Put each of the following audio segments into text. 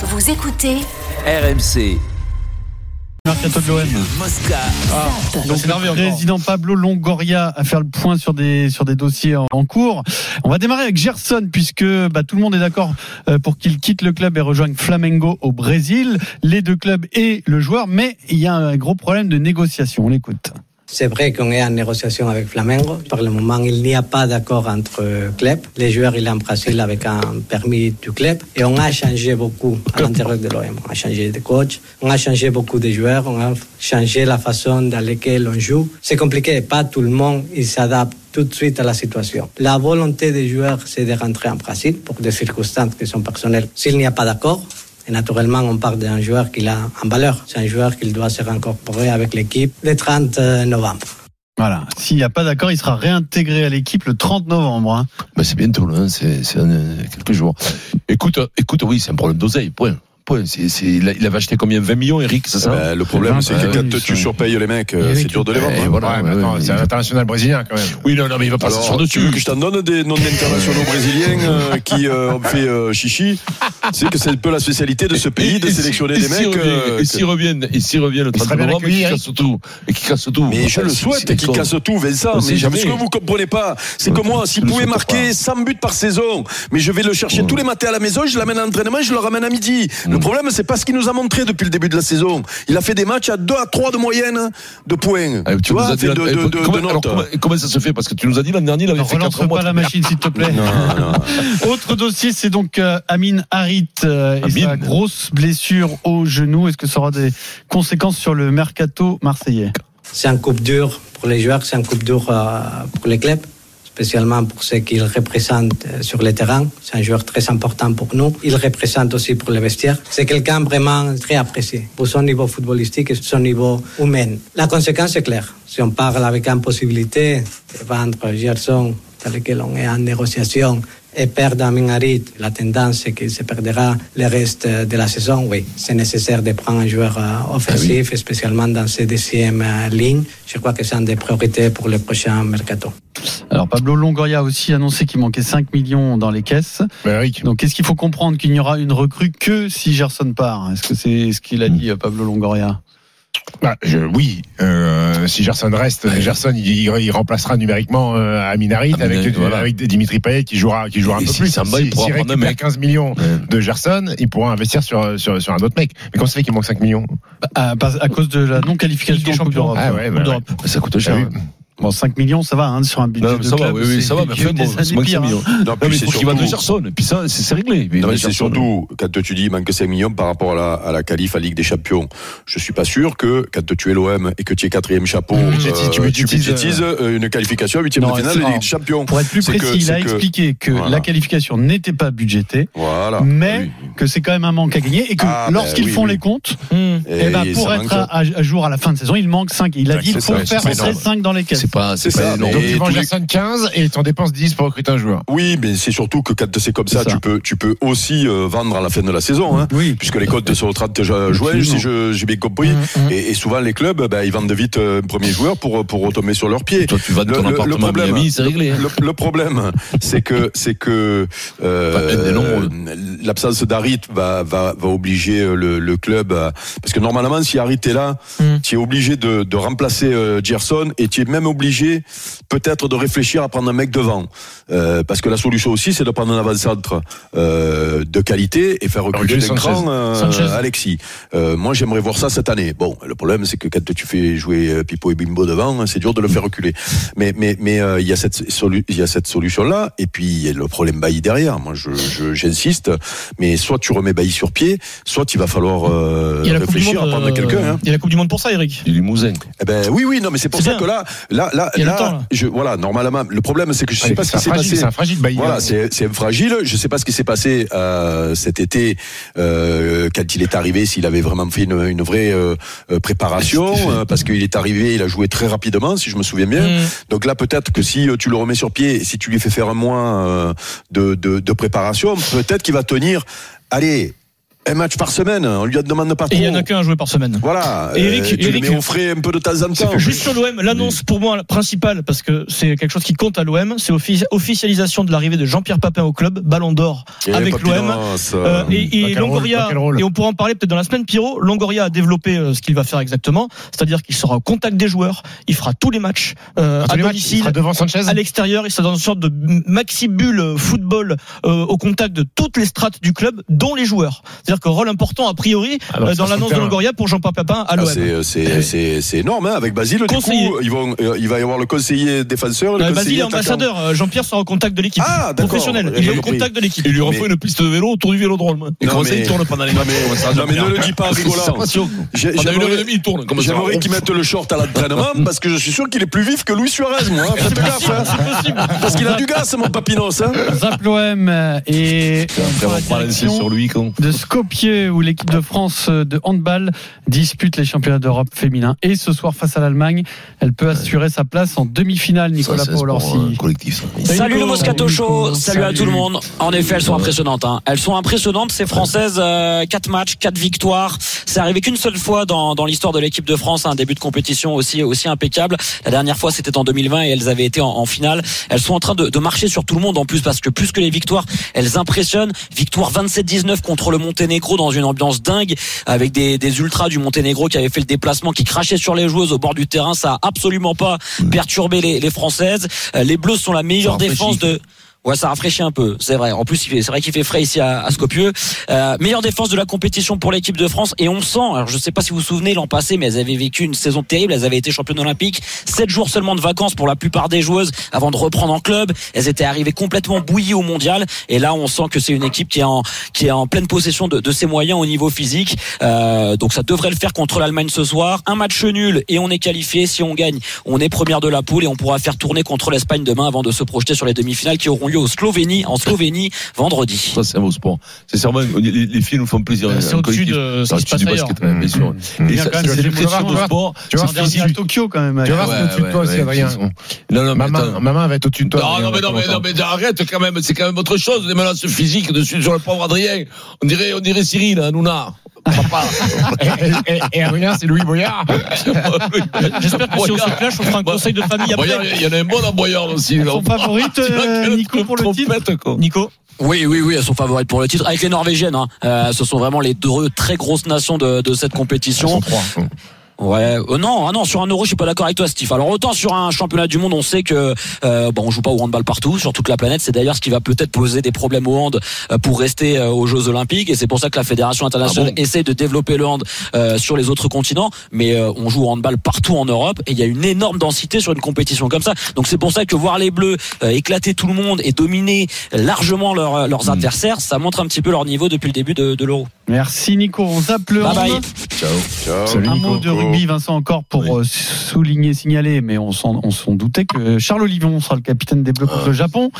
Vous écoutez RMC. Mercato de l'OM. Mosca. Donc le président Pablo Longoria a fait le point sur des sur des dossiers en, en cours. On va démarrer avec Gerson puisque bah, tout le monde est d'accord euh, pour qu'il quitte le club et rejoigne Flamengo au Brésil. Les deux clubs et le joueur, mais il y a un gros problème de négociation. On l'écoute. C'est vrai qu'on est en négociation avec Flamengo. Par le moment, il n'y a pas d'accord entre clubs. Les joueurs, il est en Brésil avec un permis du club. Et on a changé beaucoup à l'intérieur de l'OM. On a changé de coach, on a changé beaucoup de joueurs, on a changé la façon dans laquelle on joue. C'est compliqué. Pas tout le monde, s'adapte tout de suite à la situation. La volonté des joueurs, c'est de rentrer en Brésil pour des circonstances qui sont personnelles. S'il n'y a pas d'accord, et naturellement, on parle d'un joueur qui a en valeur. C'est un joueur qui doit se réincorporer avec l'équipe le 30 novembre. Voilà. S'il n'y a pas d'accord, il sera réintégré à l'équipe le 30 novembre. hein. Ben, c'est bientôt, hein, c'est euh, quelques jours. Écoute, écoute, oui, c'est un problème d'oseille, point. Point. C'est, c'est, il, a- il avait acheté combien? 20 millions, Eric, c'est ça? Bah, le problème, c'est que quand oui, tu surpayes les mecs, euh, c'est dur de les vendre. Eh, hein. voilà, Ouais, mais ouais, attends, ouais, c'est un international brésilien quand même. Oui, non, non, mais il va pas Alors, tu veux dessus. que je t'en donne des noms d'internationaux brésiliens euh, qui euh, ont fait euh, chichi? C'est que c'est un peu la spécialité de ce pays de Et- et sélectionner si- des et s'il mecs. euh, Et s'ils reviennent, et s'ils reviennent le Il 30 serait bien novembre, et accueilli, qu'ils Eric. cassent tout. Et qu'ils cassent tout. Mais je le souhaite qu'il con. casse tout, Vincent. Mais ce que vous comprenez pas, c'est que moi, si je le pouvait marquer pas. 100 buts par saison, mais je vais le chercher tous les matins à la maison, je l'amène à l'entraînement, je le ramène à midi. Le problème, c'est pas ce qu'il nous a montré depuis le début de la saison. Il a fait des matchs à 2 à 3 de moyenne de points. Ah, tu vois, de, eh, de, de, comment, de alors, notes. comment, comment ça se fait Parce que tu nous as dit l'an dernier, il avait Ne fait relance 4 mois. pas la machine, s'il te plaît. Non, non. Autre dossier, c'est donc euh, Amin Harit euh, et Amin. sa grosse blessure au genou. Est-ce que ça aura des conséquences sur le mercato marseillais? C'est un coup dur pour les joueurs, c'est un coup dur euh, pour les clubs, spécialement pour ceux qu'ils représentent euh, sur le terrain. C'est un joueur très important pour nous. Il représente aussi pour les vestiaires. C'est quelqu'un vraiment très apprécié pour son niveau footballistique et son niveau humain. La conséquence est claire. Si on parle avec une possibilité de vendre Gerson, dans lequel on est en négociation, et perdre Amin Harit, la tendance c'est qu'il se perdra le reste de la saison, oui, c'est nécessaire de prendre un joueur euh, offensif, spécialement dans ces deuxièmes euh, lignes. Je crois que c'est une des priorités pour le prochain mercato. Alors Pablo Longoria a aussi annoncé qu'il manquait 5 millions dans les caisses. Eric, Donc est-ce qu'il faut comprendre qu'il n'y aura une recrue que si Gerson part? Est-ce que c'est ce qu'il a dit euh, Pablo Longoria? Bah, je- oui, euh, si Gerson reste, Gerson il, il- il remplacera numériquement euh, Amin Harit Amin avec, Harit, voilà. avec Dimitri Payet qui jouera, qui jouera un Et peu si plus. si, s'il récupère mec. 15 millions Ouais. de Gerson, il pourra investir sur, sur, sur un autre mec. Mais comment ça fait qu'il manque 5 millions à, par- à cause de la des en Coupe Champions. d'Europe. Ah ouais. Ça coûte cher. Ah. Bon, 5 millions, ça va, hein, sur un budget Non, de ça va, club, oui, oui, ça va, mais il enfin, bon, des c'est moins que 5 pires, hein. millions. Non, Non, puis mais il c'est faut qu'il va de surtout- Gerson. Et puis ça, c'est c'est réglé. Mais Non, mais c'est surtout, quand tu dis il manque 5 millions par rapport à la, à la qualif à Ligue des Champions, je suis pas sûr que quand tu es l'OM et que tu es quatrième chapeau, Mmh, euh, tu budgétises, budgétises euh, une qualification à huitième de finale de Ligue des Champions. Pour être plus C'est que- précis, il a expliqué que la qualification n'était pas budgétée, Voilà. mais Oui. que c'est quand même un manque à gagner et que Ah, ben lorsqu'ils font les comptes, eh ben, pour être à, jour à la fin de saison, il manque 5. Il a dit qu'il c'est faut faire c'est rentrer énorme. 5 dans les caisses. C'est pas, c'est C'est pas ça, énorme. Donc tu vends tous les- Gerson 15 et t'en dépenses 10 pour recruter un joueur. Oui, mais c'est surtout que quand c'est comme ça, tu peux, tu peux aussi euh, vendre à la fin de la saison, hein, Oui. puisque les codes sont au 30 juin, si je- j'ai bien compris. Et, et souvent les clubs, ben, ils vendent vite euh, un premier joueur pour pour retomber sur leurs pieds. Toi, tu vas de Le- ton le- le appartement à problème- Miami, c'est réglé. hein. Le, le problème, c'est que c'est que euh, l'absence d'Harit va, va, va obliger euh, le, le club à- parce que normalement si Harit est là, Mm. tu es obligé de, de remplacer euh, Gerson et tu es même obligé peut-être de réfléchir à prendre un mec devant Euh, parce que la solution aussi c'est de prendre un avant-centre euh, de qualité et faire reculer d'un euh. Alexis. Euh, moi j'aimerais voir ça cette année. Bon, le problème c'est que quand tu fais jouer Pipo et Bimbo devant, hein, c'est dur de le faire reculer. Mais mais mais euh, il y a cette il y a cette solution là et puis il y a le problème Bailly derrière. Moi je je- j'insiste, mais soit tu remets Bailly sur pied, soit il va falloir euh, Il réfléchir Monde. à prendre quelqu'un. Hein. Il y a la Coupe du Monde pour ça, Eric. Du Limousin. Eh ben oui oui non mais c'est pour ça bien. que là là là temps, je voilà normalement le problème c'est que je sais pas ce c'est qui s'est passé. c'est un fragile. Voilà, c'est fragile. Je sais pas ce qui s'est passé euh, cet été euh, quand il est arrivé, s'il avait vraiment fait une, une vraie euh, euh, préparation, euh, parce qu'il est arrivé, il a joué très rapidement, si je me souviens bien. Mm. Donc là, peut-être que si tu le remets sur pied, si tu lui fais faire un mois euh, de, de, de préparation, peut-être qu'il va tenir. Allez. Un match par semaine. On lui demande pas Et trop. il y en a qu'un à jouer par semaine. Voilà. Et Eric- Euh, tu Eric- le mets au frais un peu de temps en temps. Juste sur l'OM, l'annonce pour moi principale, parce que c'est quelque chose qui compte à l'OM, c'est offi- officialisation de l'arrivée de Jean-Pierre Papin au club, Ballon d'Or Et avec l'OM. euh, et, et Longoria, rôle et on pourra en parler peut-être dans la semaine, Pierrot. Longoria a développé euh, ce qu'il va faire exactement, c'est-à-dire qu'il sera au contact des joueurs, il fera tous les matchs euh, à les matchs, il domicile, sera devant Sanchez. à l'extérieur, il sera dans une sorte de maxi bulle euh, football euh, au contact de toutes les strates du club, dont les joueurs. C'est-à-dire que rôle important a priori Ah, euh, dans l'annonce de. Longoria pour Jean-Pierre Papin à Ah, l'OM. c'est, c'est, c'est, c'est énorme, hein. Avec Basile, du coup, ils vont, euh, il va y avoir le conseiller défenseur, le Euh, conseiller Basile est ambassadeur. Euh, Jean-Pierre sera au contact de l'équipe. Ah, d'accord. Professionnel. J'ai Il est au contact de l'équipe. Il lui Mais- refait une piste de vélo autour du vélodrome. Et ça, mais- il tourne pendant les Non, matchs mais- non, mais ne le dis pas rigolant. Pendant une heure et J'aimerais, demie, il tourne. Comment ça j'aimerais qu'il mette le short à l'entraînement parce que je suis sûr qu'il est plus vif que Luis Suarez, moi. hein. Faites gaffe, hein. Parce qu'il a du gaz, mon papinos, hein. Zap l'OM et on va sur lui. con. de Skopje où l'équipe de France de handball dispute les championnats d'Europe féminins et ce soir face à l'Allemagne elle peut assurer sa place en demi-finale Nicolas Paolorsi euh, collectif. ça. Salut Nico. le Moscato Show, salut, à Salut. tout le monde. En effet, elles sont impressionnantes. Hein. Elles sont impressionnantes, ces Françaises. euh, quatre matchs, quatre victoires. C'est arrivé qu'une seule fois dans, dans l'histoire de l'équipe de France, un début de compétition aussi aussi impeccable. La dernière fois, c'était en 2020 et elles avaient été en, en finale. Elles sont en train de, de marcher sur tout le monde en plus parce que plus que les victoires, elles impressionnent. Victoire 27-19 contre le Monténégro dans une ambiance dingue avec des, des ultras du Monténégro qui avaient fait le déplacement, qui crachaient sur les joueuses au bord du terrain. Ça a absolument pas perturbé les, les Françaises. Euh, Les Bleus sont la meilleure défense de Ouais, ça rafraîchit un peu, c'est vrai. En plus, c'est vrai qu'il fait frais ici à, à Skopje. Euh, meilleure défense de la compétition pour l'équipe de France et on sent. Alors, je sais pas si vous vous souvenez l'an passé, mais elles avaient vécu une saison terrible. Elles avaient été championnes olympiques. Sept jours seulement de vacances pour la plupart des joueuses avant de reprendre en club. Elles étaient arrivées complètement bouillies au mondial et là, on sent que c'est une équipe qui est en qui est en pleine possession de, de ses moyens au niveau physique. Euh, donc, ça devrait le faire contre l'Allemagne ce soir. Un match nul et on est qualifié. Si on gagne, on est première de la poule et on pourra faire tourner contre l'Espagne demain avant de se projeter sur les demi-finales qui auront lieu au Slovénie en Slovénie vendredi. Ça, c'est un beau sport. C'est sûrement, les, les filles nous font plaisir. C'est en au-dessus de ce C'est qui se passe du basket, bien sûr. Mmh. Et Bien, ça, quand même, c'est c'est le de tu sport. Tu C'est dernier à Tokyo quand même Tu vas voir, c'est au-dessus de toi ils sont- Non, non, Maman, maman va être au-dessus de toi. Non, mais non, mais, non, mais arrête quand même, c'est quand même autre chose, les menaces physiques dessus sur le pauvre Adrien. On dirait, on dirait Cyril, hein, Nouna. Papa. Et, et- c'est Louis Boyard. J'espère que si on se clash, on fera un conseil de famille Boyard, après. il y en a un bon dans Boyard aussi. son favorite euh, Nico pour le titre Nico Oui, oui, oui, elles sont favorites pour le titre. Avec les Norvégiennes, hein. Euh, ce sont vraiment les deux très grosses nations de, de cette compétition. Ouais, euh, non, ah non, sur un euro, je suis pas d'accord avec toi, Steve. Alors autant sur un championnat du monde, on sait que euh, bon, on joue pas au handball partout, sur toute la planète. C'est d'ailleurs ce qui va peut-être poser des problèmes au hand euh, pour rester euh, aux Jeux Olympiques, et c'est pour ça que la fédération internationale Ah bon essaie de développer le hand euh, sur les autres continents. Mais euh, on joue au handball partout en Europe, et il y a une énorme densité sur une compétition comme ça. Donc c'est pour ça que voir les Bleus euh, éclater tout le monde et dominer largement leurs leurs adversaires, ça montre un petit peu leur niveau depuis le début de, de l'euro. Merci Nico on zappe le Bye. Ciao. Ciao. Salut. un Nico. mot de rugby Vincent encore pour Oui. euh, souligner signaler mais on s'en doutait que Charles Olivon sera le capitaine des Bleus contre Ah. le Japon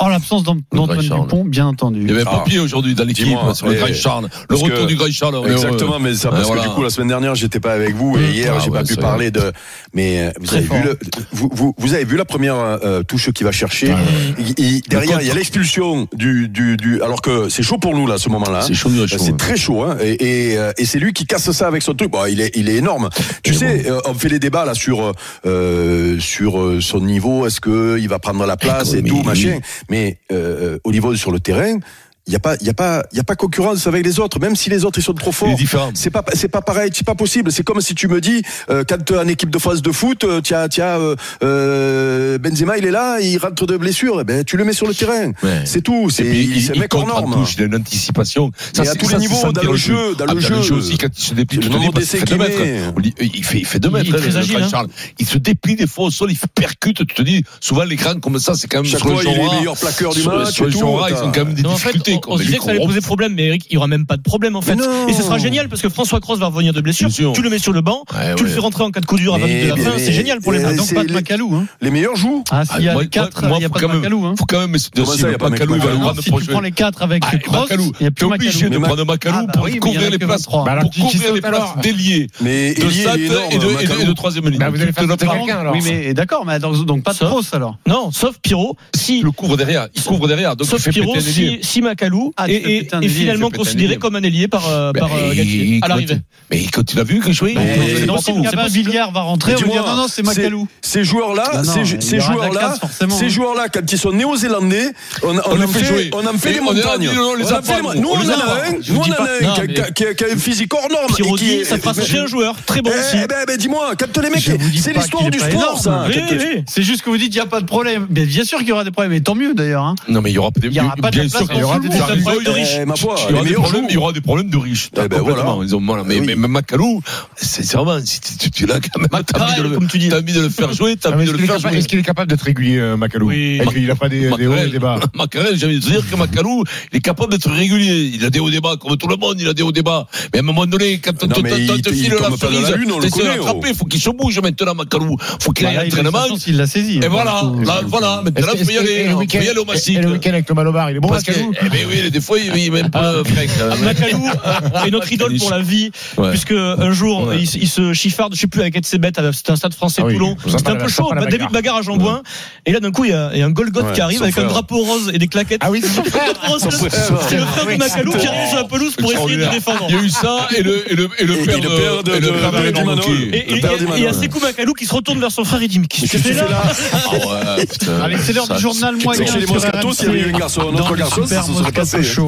en l'absence d'Antoine. Dupont bien entendu Il y avait un Ah. papier aujourd'hui dans l'équipe sur le Grand Charles. Le retour que- du Grand Charles. Exactement, mais ça parce voilà. que du coup la semaine dernière j'étais pas avec vous et hier Ah j'ai ouais, pas pu parler de. Mais euh, vous avez vu le, vous, vous, vous avez vu la première euh, touche qu'il va chercher. Il- il- derrière il y a l'expulsion du, du du alors que c'est chaud pour nous là à ce moment-là. C'est chaud, chaud. C'est très chaud, hein, et, et, euh, et c'est lui qui casse ça avec son truc. Bon, il est, il est énorme. Tu sais, euh, on fait les débats là sur euh, sur euh, son niveau. Est-ce que il va prendre la place et mais tout machin? Mais euh, au niveau sur le terrain, il y a pas, il y a pas, il y a pas concurrence avec les autres. Même si les autres ils sont trop forts. C'est pas, c'est pas pareil, c'est pas possible. C'est comme si tu me dis, euh, quand tu as une équipe de phase de foot, euh, tu as, tu as euh, euh, Benzema, il est là, il rentre de blessure, eh ben tu le mets sur le terrain. Ouais. C'est tout. C'est c'est mec hors contre en norme. touche, une anticipation. À c'est- tous ça, les niveaux, sentir dans le jeu, dans Ah, le jeu. aussi, quand il se déplie, Le nombre d'essais qu'il Il fait, il fait deux mètres, il est hein, très agile, hein. Il se déplie des fois au sol, il percute, tu te dis, souvent l'écran comme ça, c'est quand même Chaque sur le fois, il est Jura, meilleur plaqueur du sur- match Sur et le tout, Jura, ils ont quand même des difficultés. on, on se disait que ça allait poser problème, mais Eric, il y aura même pas de problème en fait. Et ce sera génial parce que François Cross va revenir de blessure. Tu le mets sur le banc, Ouais, tu le ouais. fais rentrer en cas de coup dur à 20 Mais minutes de la fin. C'est génial pour les Bleus. donc pas de Macalou hein. Les meilleurs jouent. ah s'il y a moi- les 4 moi, il y a pas de quand même- Macalou hein Faut quand même, Comment ça, il y a le pas Macalou, il va Macalou le si tu prends les 4 avec Ah, Cross Macalou. il y a plus obligé Macalou de Mais prendre Macalou Ah, bah pour en couvrir les places, 23. Bah pour couvrir les places d'ailier, de Sat et de- et de- Macalou. et de troisième ligne. Bah, vous allez faire le quelqu'un alors. oui mais d'accord mais donc, pas de. Cross alors Non, sauf Pierrot. Si Il le couvre derrière, il couvre derrière, Sauf Pierrot, si, liens. Macalou Ah, ailier, finalement considéré comme un ailier par, euh, par euh, Galtier il- à l'arrivée. Mais quand tu l'as vu Mais non, non, si. Villiers va rentrer, on va Dis-moi, dire non, non, c'est Macalou. Ces joueurs-là, ces, il joueurs-là, ces joueurs-là, quand ils sont néo-zélandais, on, en fait fait, jouer. on en fait Et des montagnes. nous, on en a un, nous, on en a un qui a- un physique hors norme. et qui Pirodi, ça fera sauter un joueur. Très bon aussi. Eh ben, ben, dis-moi, quand les mecs, c'est l'histoire du sport, ça. C'est juste que vous dites qu'il n'y a pas de problème. Bien sûr qu'il y aura des problèmes, et tant mieux d'ailleurs. Non, mais il y aura Il pas de bien le des monde. raisons, problème de riches. Eh, Il y aura des problèmes, jouent. il y aura des problèmes de riches. Eh ben. Ils ont-. Mais, Oui. mais, mais Macalou, vraiment, si tu, tu, tu l'as quand même, t'as envie, de le- comme tu dis. t'as envie de le faire jouer, t'as Ah, envie Est-ce de qu'il le est, faire capable- jouer. est-ce qu'il est capable d'être régulier, euh, Macalou qu'il n'a pas des, des hauts et des bas Macarel, j'ai envie de te dire que Macalou, il est capable d'être régulier. Il a des hauts débats, comme tout le monde, il a des hauts débats. Mais à un moment donné, quand on te- il- il file la cerise, le t'essaies de l'attraper, faut qu'il se bouge maintenant, Macalou. Faut qu'il Bah, aille là, à il a il l'a saisi. Et voilà, voilà, maintenant, il faut y aller, et le il faut y aller au et- massif. Et le week-end avec Thomas Lobar, il est bon, Macalou eh ben oui, des fois, il il est même pas. Ah, Macalou euh, est notre idole pour la vie, Ouais. puisque un jour Ouais. il, il se chiffarde, je sais plus avec c'est bête, c'était un stade français Ah oui, Toulon, c'était un peu chaud, David bagarre. Bagarre à Jambouin, et là d'un coup il y a, il y a un Golgoth Ouais, qui arrive avec un drapeau rose et des claquettes. Ah oui, c'est c'est c'est le frère de Macalou qui arrive sur la pelouse pour essayer de défendre. Il y a eu ça et le, et le, et le Et père de, père de- et il y a. Sekou Macalou qui se retourne vers son frère et dit Mais qu'est-ce que fais là Ah. Allez, c'est l'heure du journal c'est- moyen. Chez les sur Moscato, s'il y avait un garçon, notre le garçon, ça se serait Moscato passé. Show.